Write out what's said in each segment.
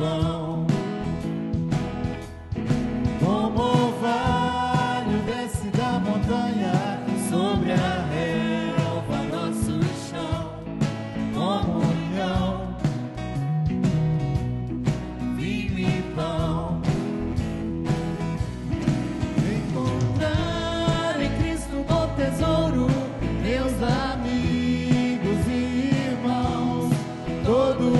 bom. Como o vale desce da montanha sobre a relva, nosso chão, como o comunhão, vinho e pão. Encontrar em Cristo o tesouro, meus amigos e irmãos, todos.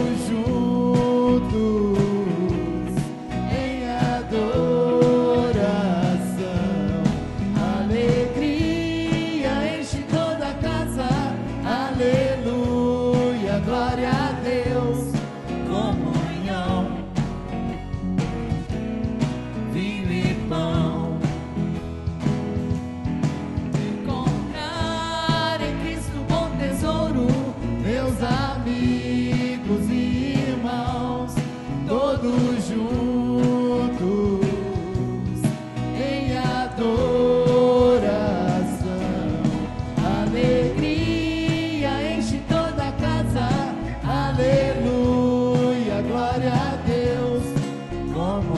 Glória a Deus.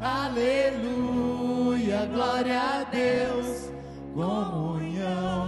aleluia, glória a Deus, comunhão